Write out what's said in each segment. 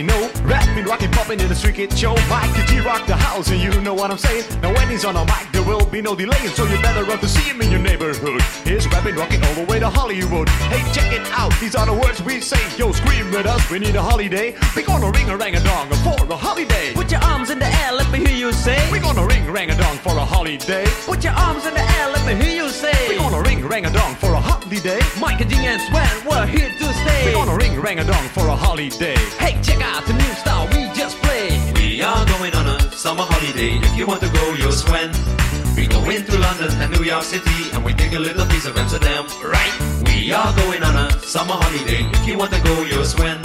Know. Rapping, rocking, popping in the street kid show Mike the G rock the house and you know what I'm saying. Now when he's on a mic there will be no delay So you better run to see him in your neighborhood He's rapping, rocking all the way to Hollywood Hey check it out, these are the words we say Yo scream with us, we need a holiday We're gonna ring a rang a dong for a holiday Put your arms in the air, let me hear you say. We're gonna ring rang a dong for a holiday Put your arms in the air, let me hear you say. We're gonna ring rang a dong for a holiday Mike and G and Sven, we're here to stay. We're gonna ring rang a dong for a holiday Hey, check out the new style we just played. We are going on a summer holiday. If you want to go, you'll swim. We go into London and New York City, and we take a little piece of Amsterdam, right? We are going on a summer holiday. If you want to go, you'll swim.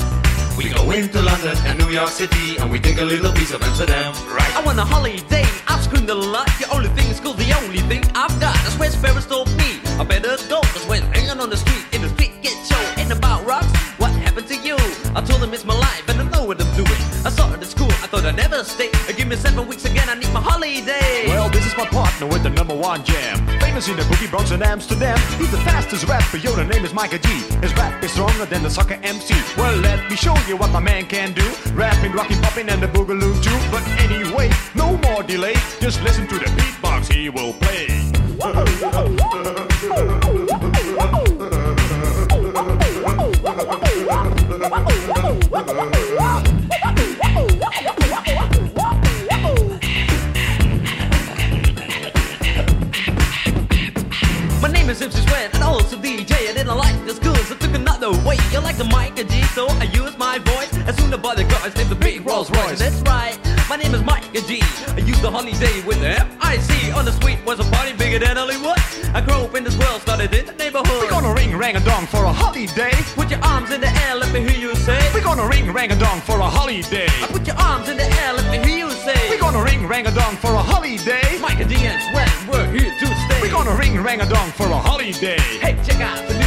We go into London and New York City, and we take a little piece of Amsterdam, right? I want a holiday, I've screamed a lot. The only thing is cool, the only thing I've got. That's where Sparrows told me. I better go, cause when hanging on the street, in the street get show, ain't about stay. Give me seven weeks again, I need my holiday. Well, this is my partner with the number one jam. Famous in the boogie Bronx and Amsterdam. He's the fastest rapper, yo, the name is Miker G. His rap is stronger than the soccer MC. Well, let me show you what my man can do. Rapping, rocking, popping, and the boogaloo too. But anyway, no more delay. Just listen to the beatbox he will play. like the Miker G, so I use my voice. As soon as the guys named the big Rolls Royce. That's right, my name is Miker G. I use the holiday with the F-I-C. On the street was a party bigger than Hollywood. I grew up in this world, started in the neighborhood. We're gonna ring rang a dong for a holiday. Put your arms in the air, let me hear you say. We're gonna ring rang a dong for a holiday. I put your arms in the air, let me hear you say. We're gonna ring rang a dong for a holiday. Miker G and Sven, we're here to stay. We're gonna ring rang a dong for a holiday. Hey, check out the new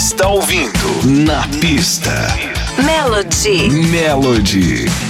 está ouvindo Na pista. Melody. Melody.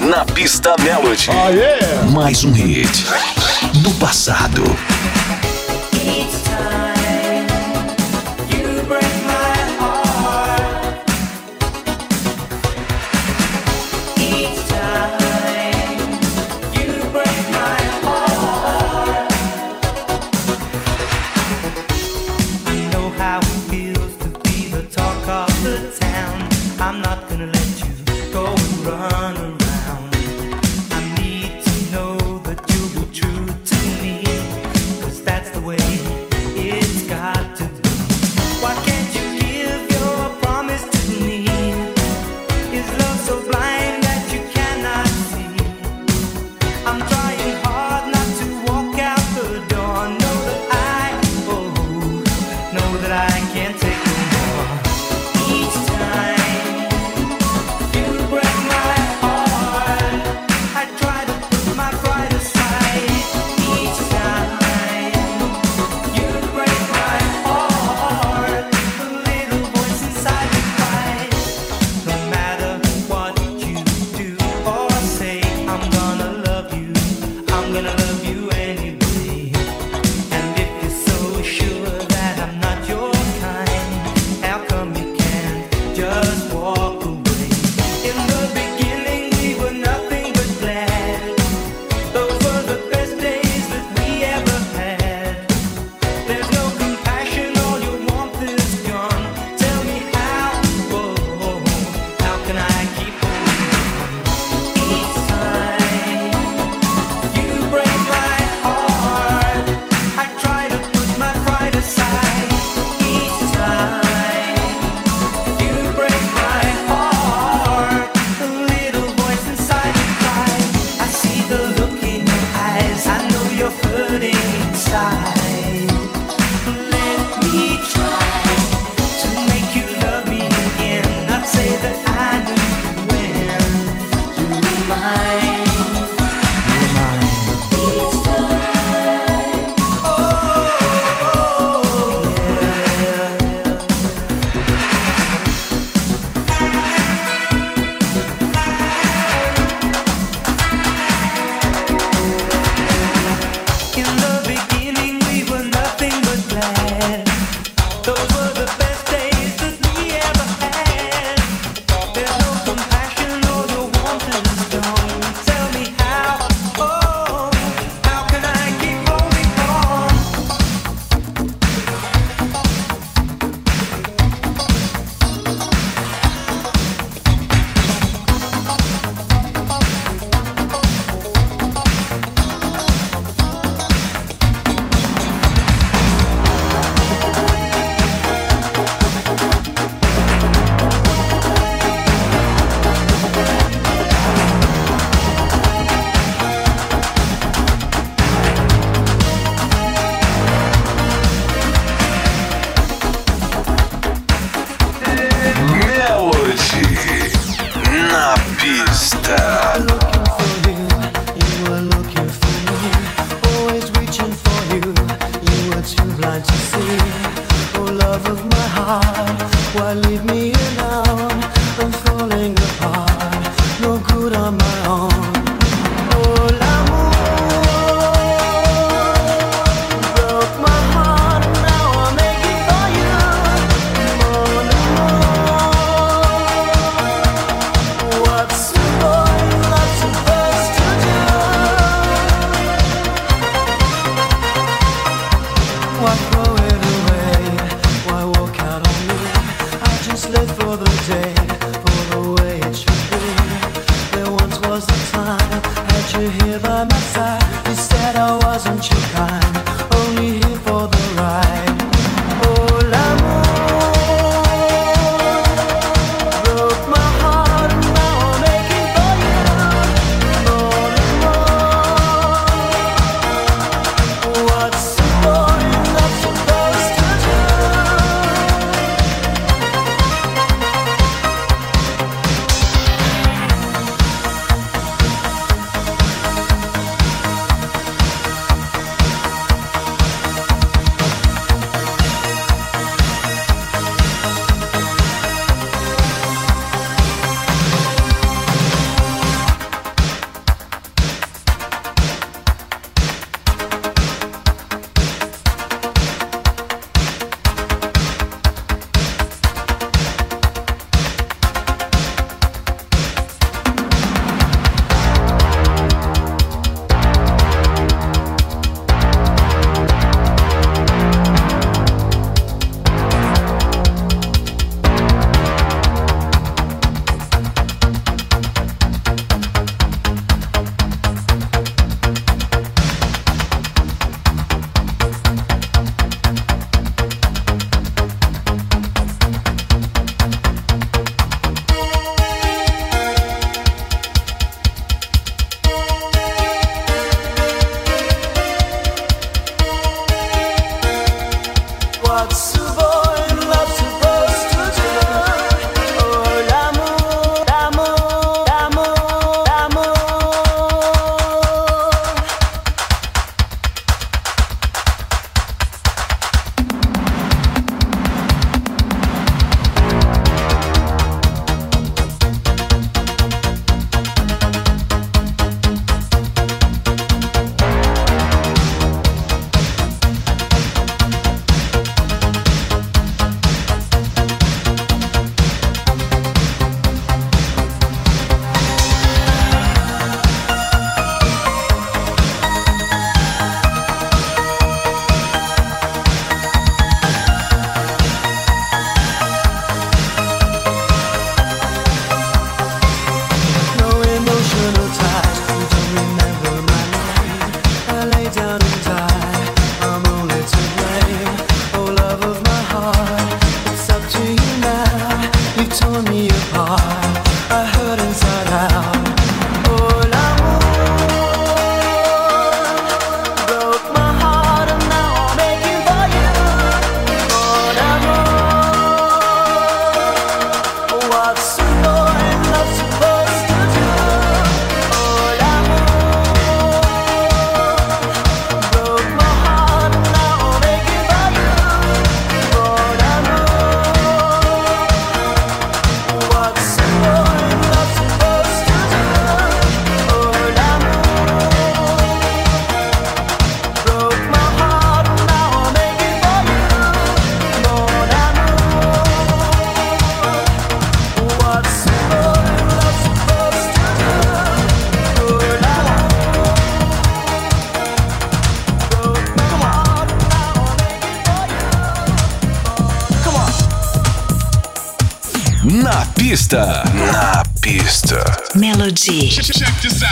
Na pista Melody. Oh, yeah. Mais um hit do passado.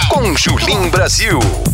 com Julim Brasil.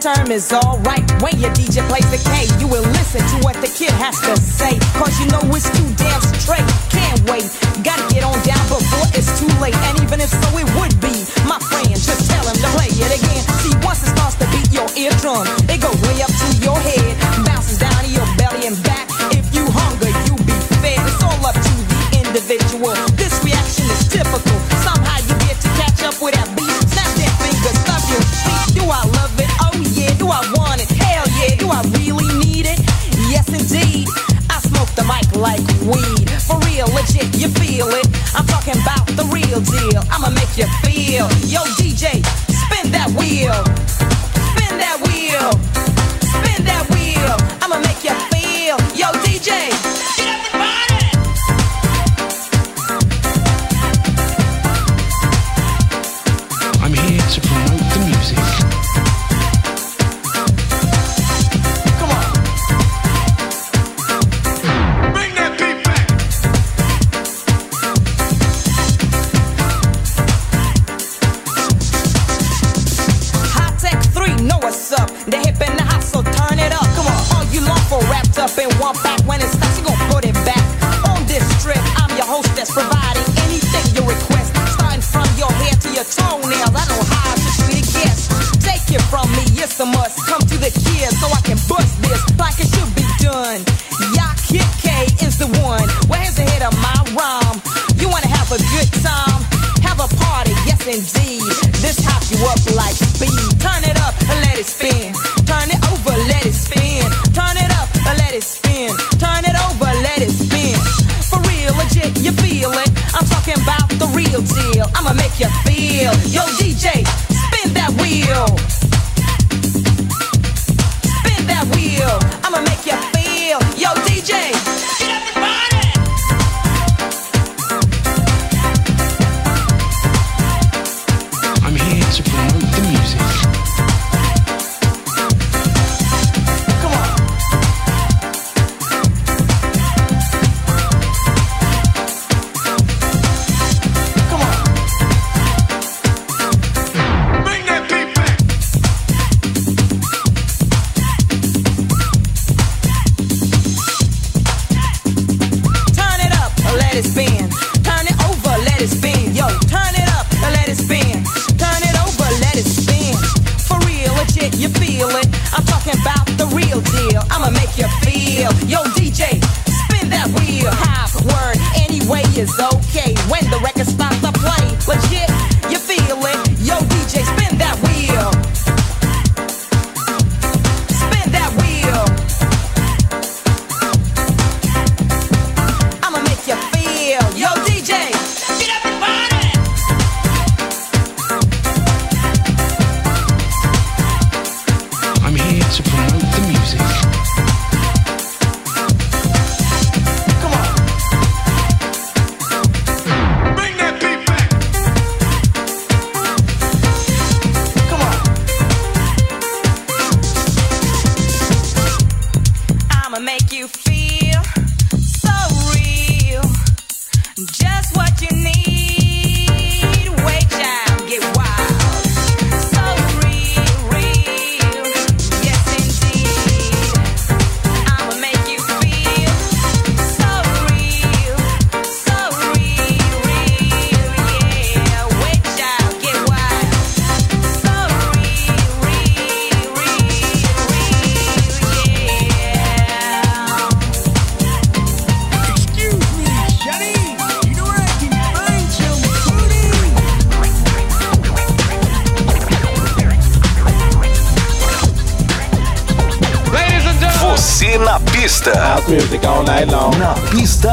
term is alright. When your DJ plays the K, you will listen to what the kid has to say. Cause you know it's too damn straight. Can't wait, gotta get on down before it's too late. And even if so, it would be my friend. Just tell him to play it again. See, once it starts to beat your eardrum, it goes way up to your head, bounces down to your belly and back. If you hunger, you be fed. It's all up to the individual. This reaction is typical. like weed. For real, legit, you feel it. I'm talking about the real deal. I'ma make you feel. Yo, DJ, spin that wheel. Spin that wheel. Spin that wheel. I'ma make you feel. Yo, DJ. I'ma make you feel. Yo,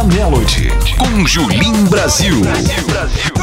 Melody. Com Julim Brasil. Tag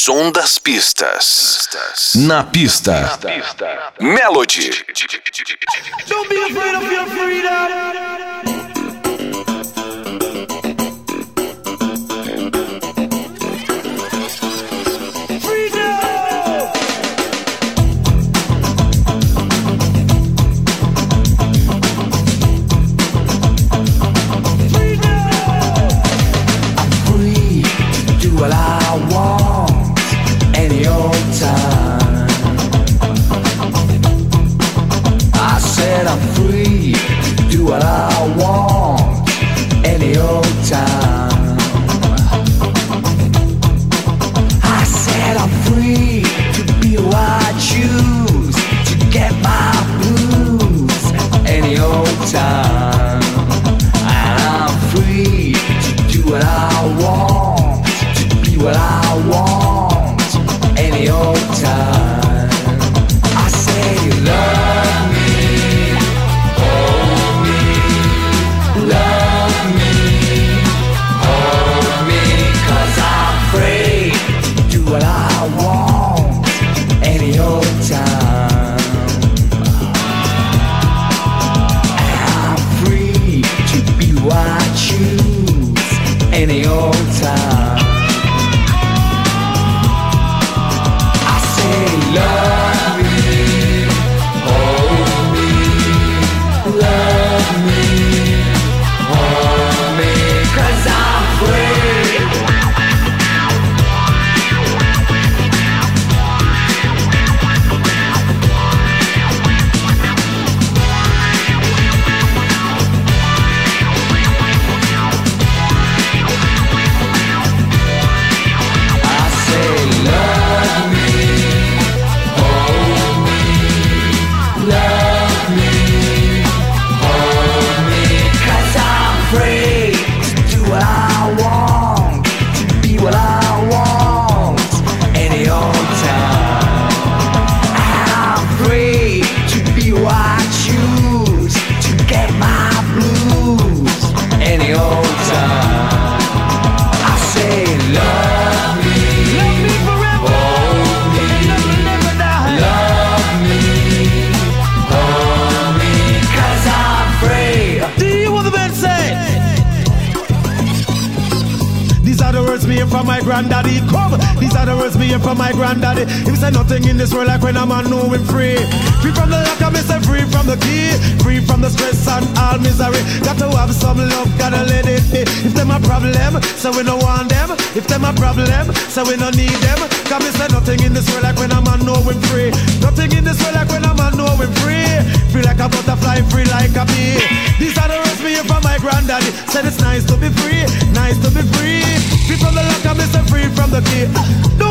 som das pistas. Na pista. Na pista. Melody. melody.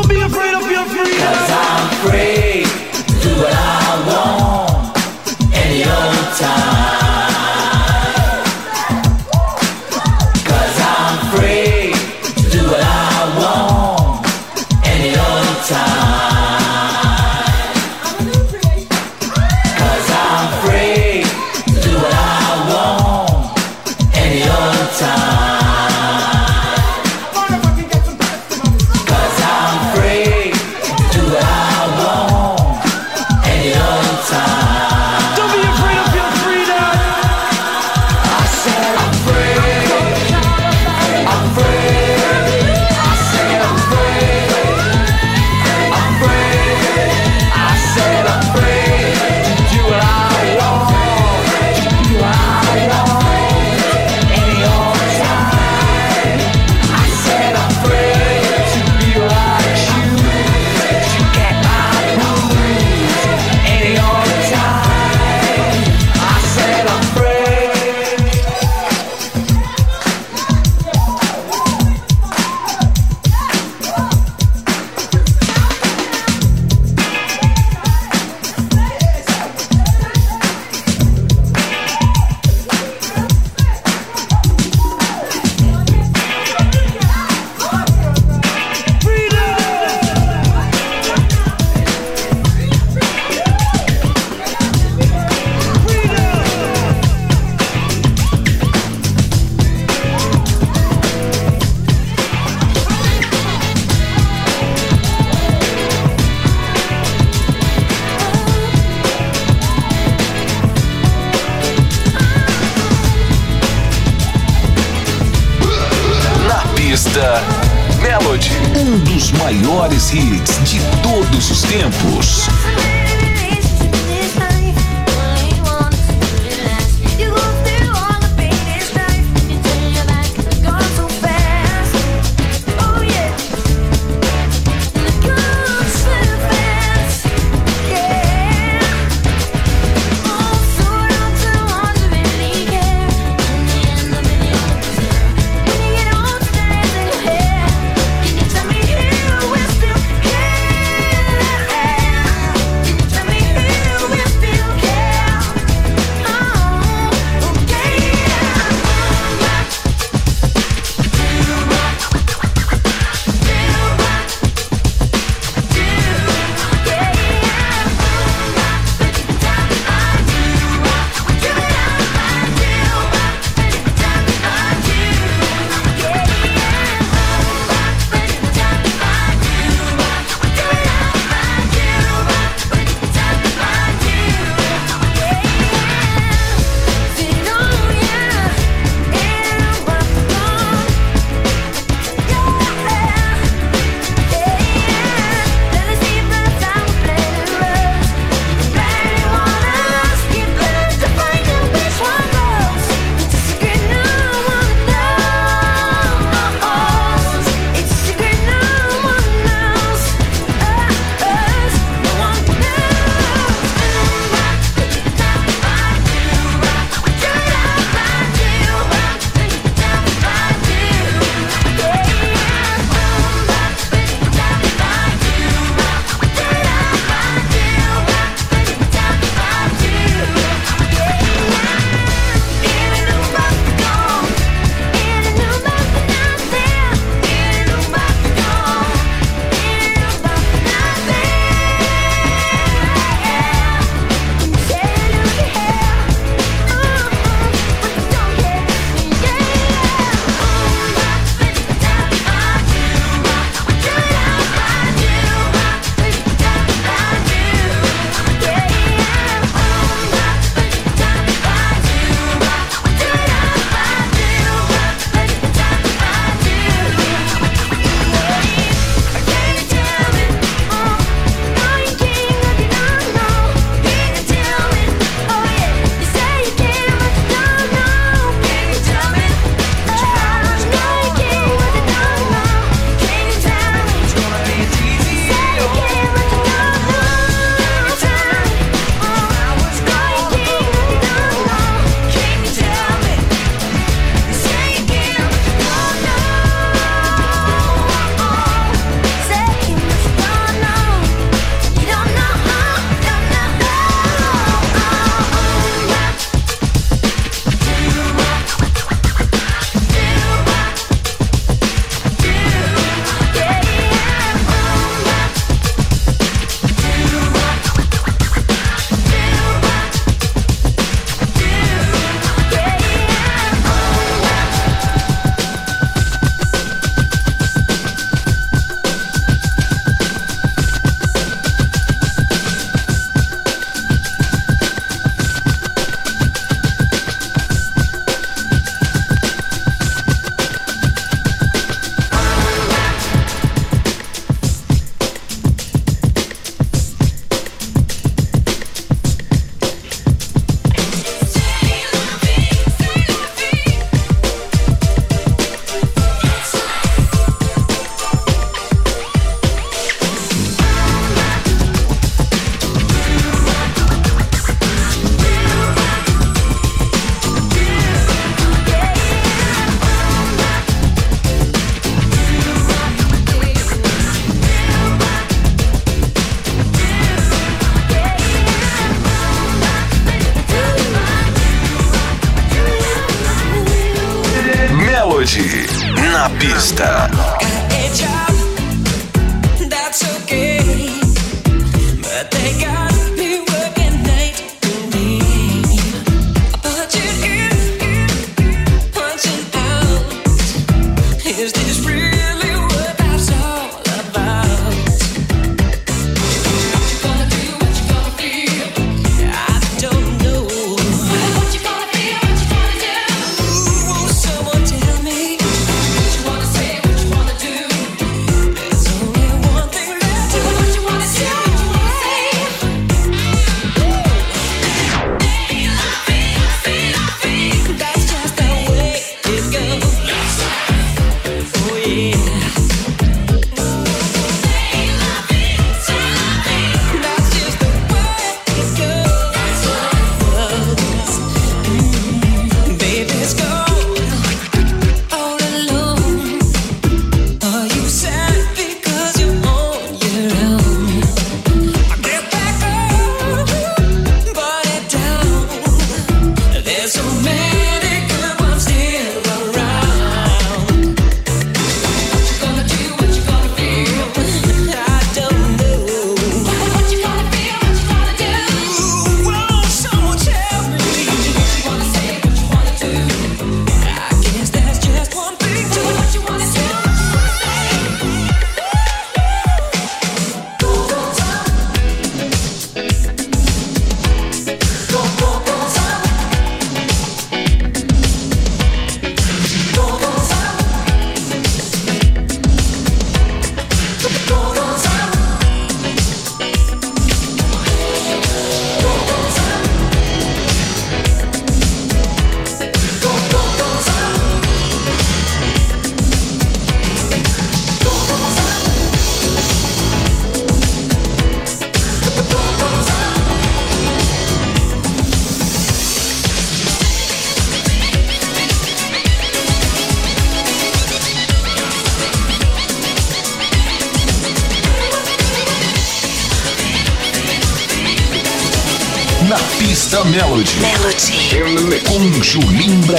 Melody, um dos maiores hits de todos os tempos.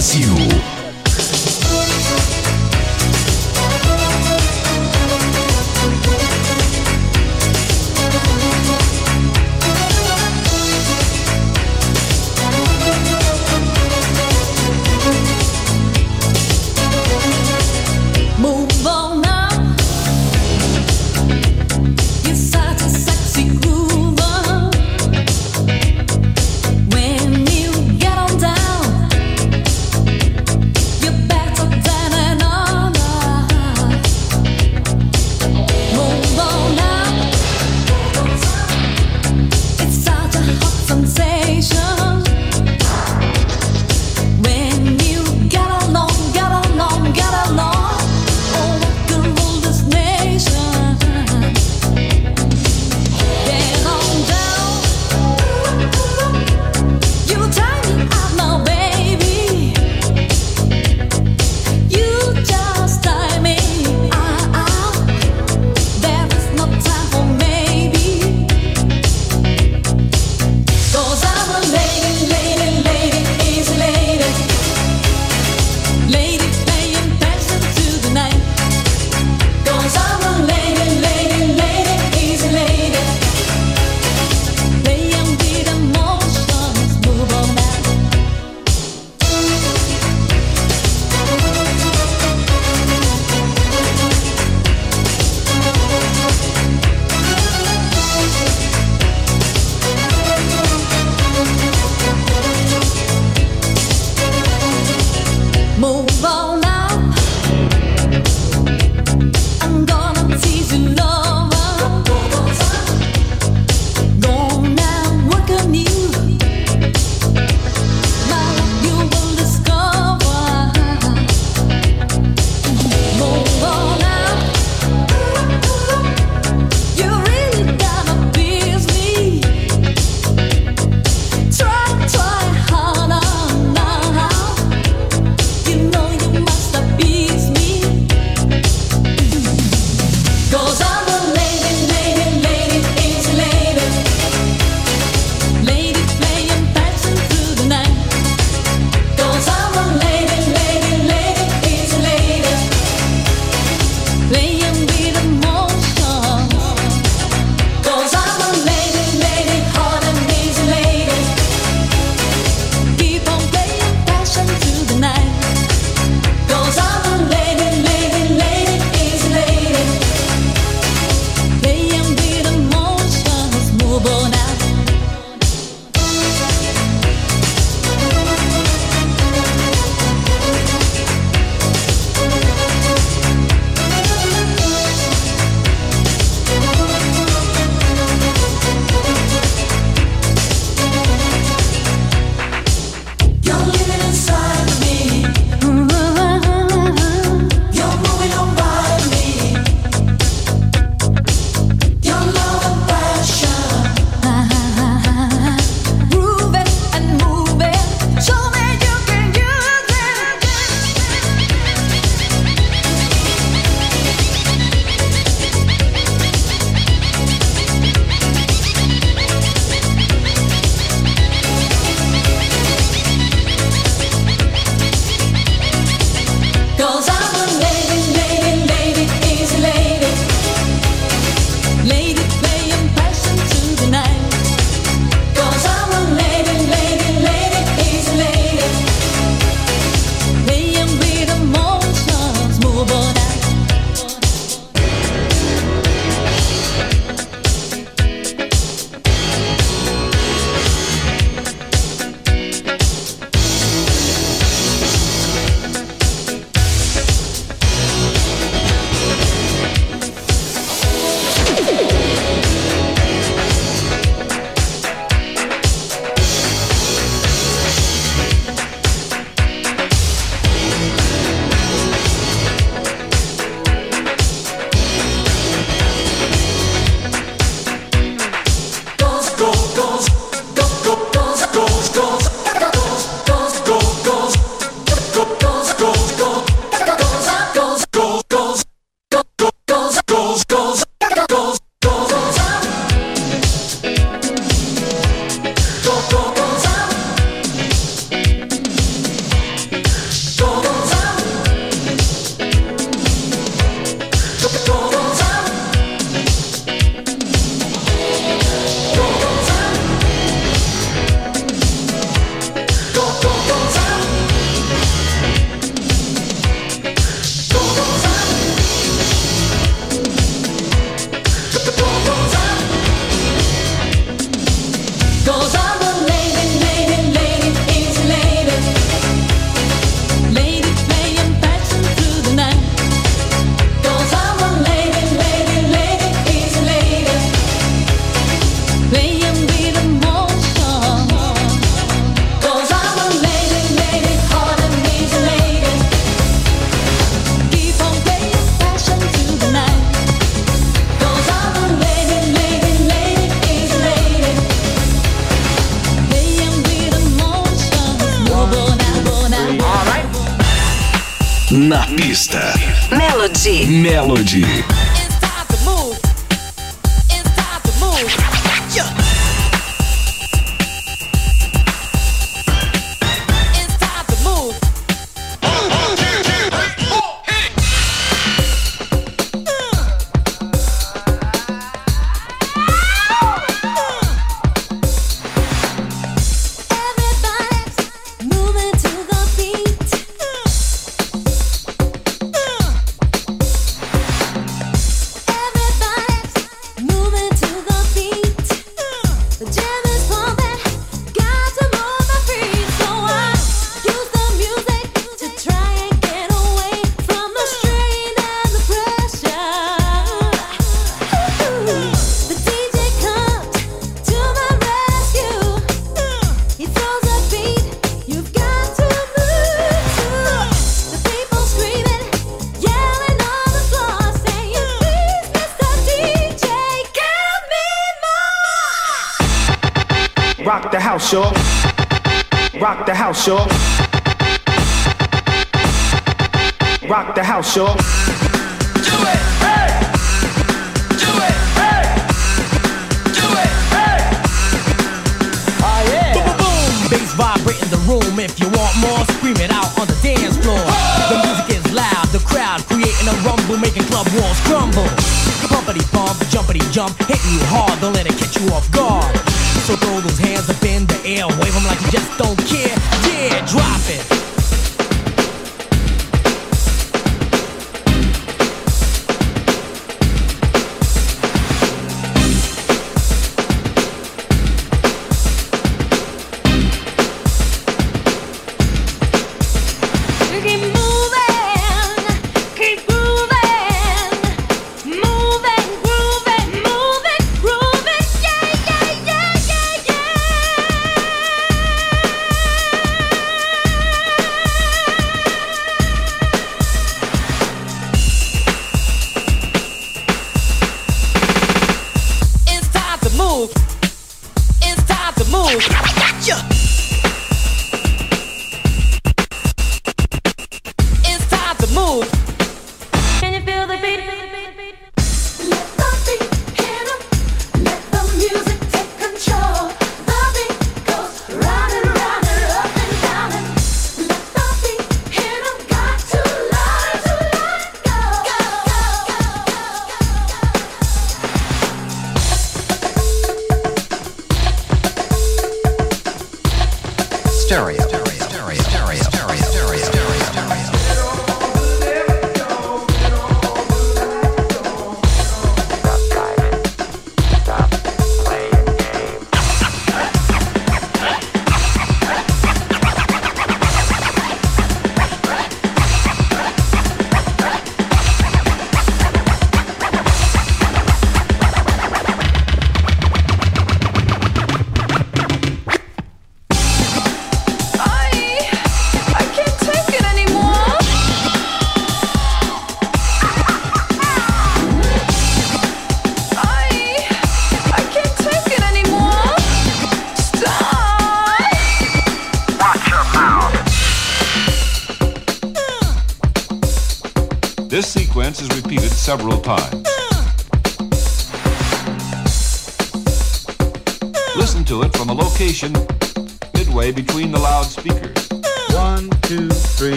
Julim Brazil.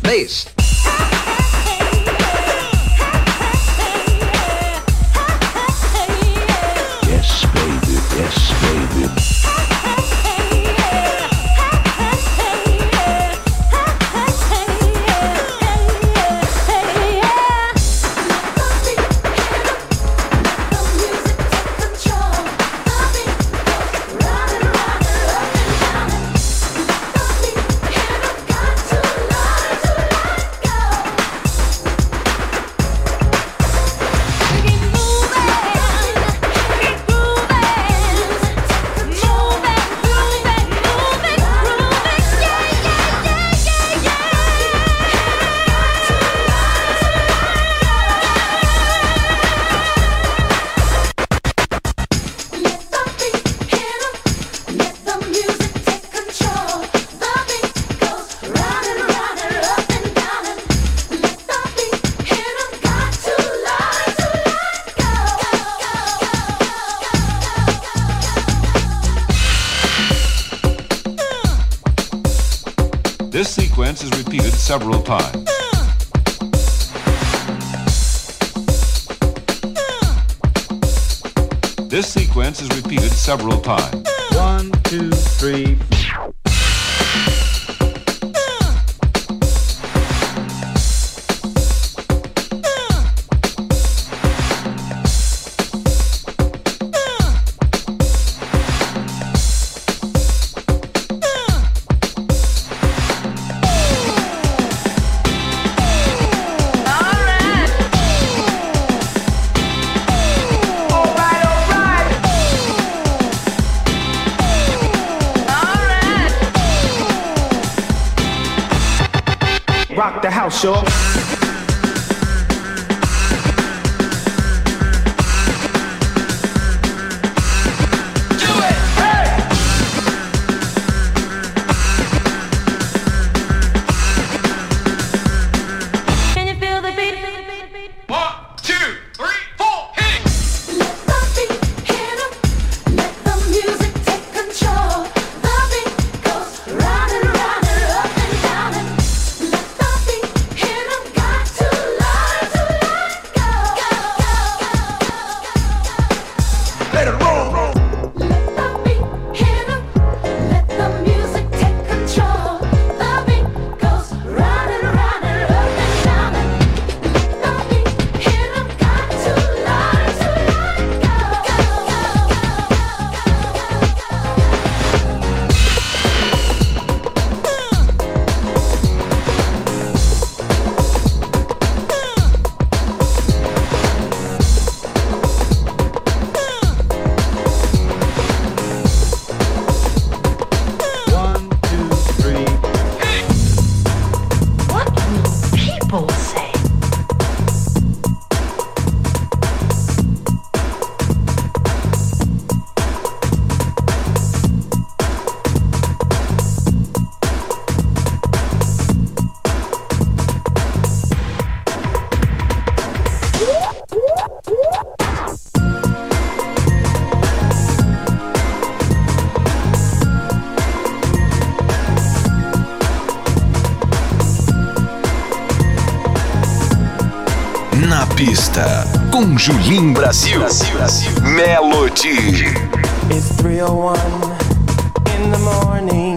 Bass. rock the house, y'all. Na pista, com Julim Brasil. Brasil, Brasil. Melody. It's 301 in the morning.